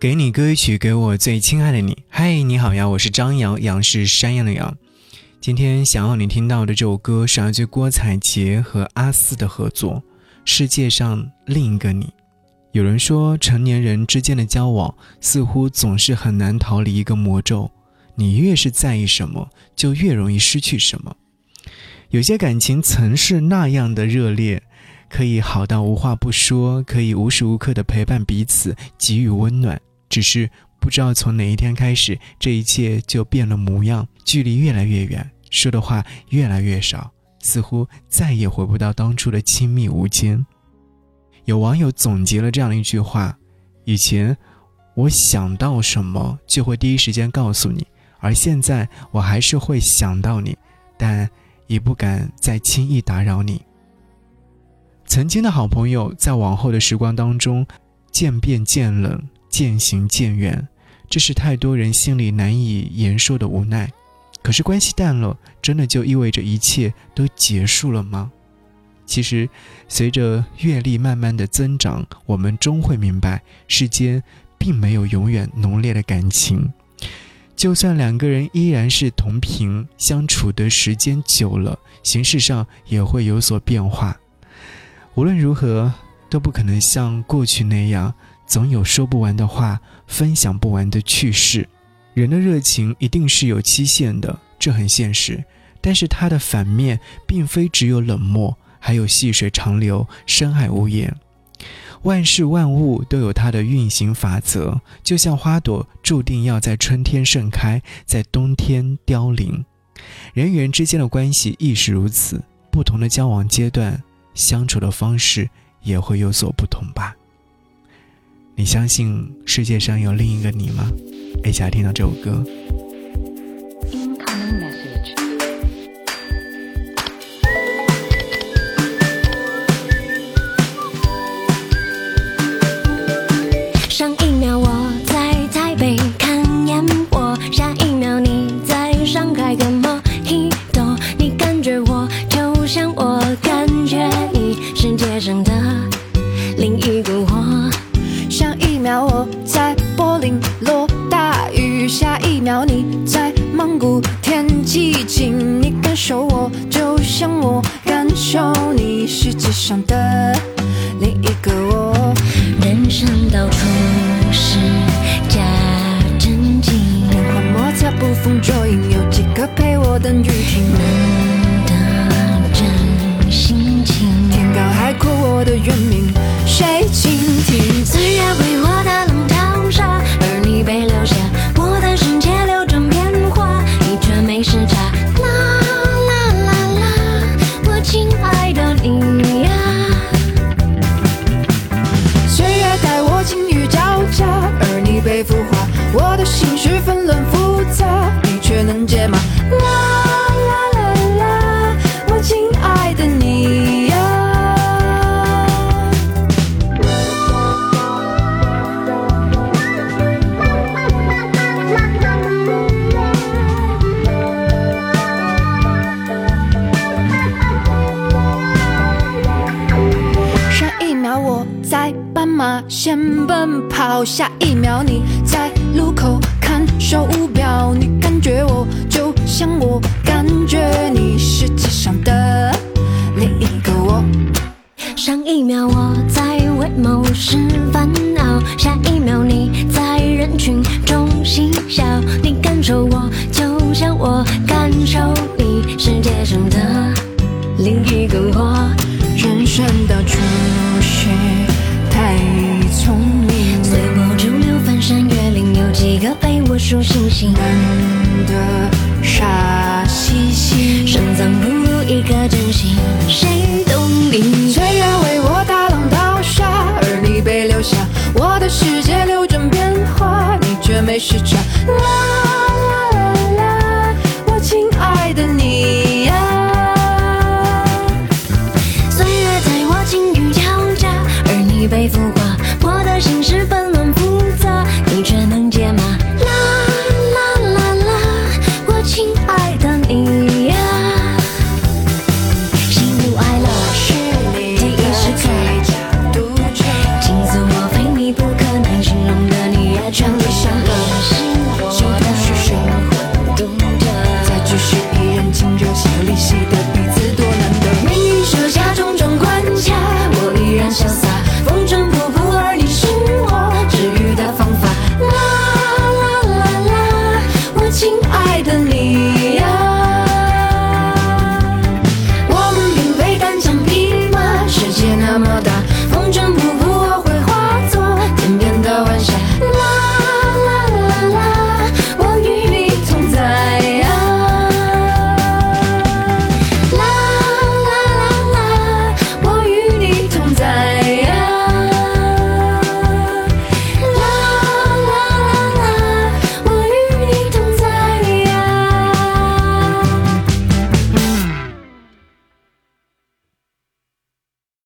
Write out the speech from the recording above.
给你歌曲，给我最亲爱的你。嗨，你好呀，我是张扬，杨是山羊的羊。今天想要你听到的这首歌是来自郭采洁和阿肆的合作，《世界上另一个你》。有人说，成年人之间的交往似乎总是很难逃离一个魔咒：你越是在意什么，就越容易失去什么。有些感情曾是那样的热烈。可以好到无话不说，可以无时无刻的陪伴彼此，给予温暖。只是不知道从哪一天开始，这一切就变了模样，距离越来越远，说的话越来越少，似乎再也回不到当初的亲密无间。有网友总结了这样的一句话：以前我想到什么就会第一时间告诉你，而现在我还是会想到你，但也不敢再轻易打扰你。曾经的好朋友，在往后的时光当中，渐变渐冷，渐行渐远，这是太多人心里难以言说的无奈。可是关系淡了，真的就意味着一切都结束了吗？其实，随着阅历慢慢的增长，我们终会明白，世间并没有永远浓烈的感情。就算两个人依然是同频，相处的时间久了，形式上也会有所变化。无论如何，都不可能像过去那样，总有说不完的话，分享不完的趣事。人的热情一定是有期限的，这很现实。但是它的反面，并非只有冷漠，还有细水长流、深爱无言。万事万物都有它的运行法则，就像花朵注定要在春天盛开，在冬天凋零。人与人之间的关系亦是如此，不同的交往阶段。相处的方式也会有所不同吧？你相信世界上有另一个你吗？一起来听到这首歌。世界上的另一个我，人生到处是假正经，变幻莫测，捕风捉影，有几个陪我等雨停？难得真心情，天高海阔，我的原名谁倾听？岁月为我爱的你呀。岁月待我晴雨交加，而你被孵化，我的心事纷乱复杂，你却能解码。啦。在斑马线奔跑，下一秒你在路口看手表，你感觉我就像我感觉你，世界上的另一个我。上一秒我在为某事烦恼，下一秒你在人群中嬉笑，你感受我就像我感受流，翻山越岭，有几个陪我数星星？难得傻兮兮，深藏不露一颗真心，谁懂你？岁月为我大浪淘沙，而你被留下，我的世界流转变化，你却没时差。amada.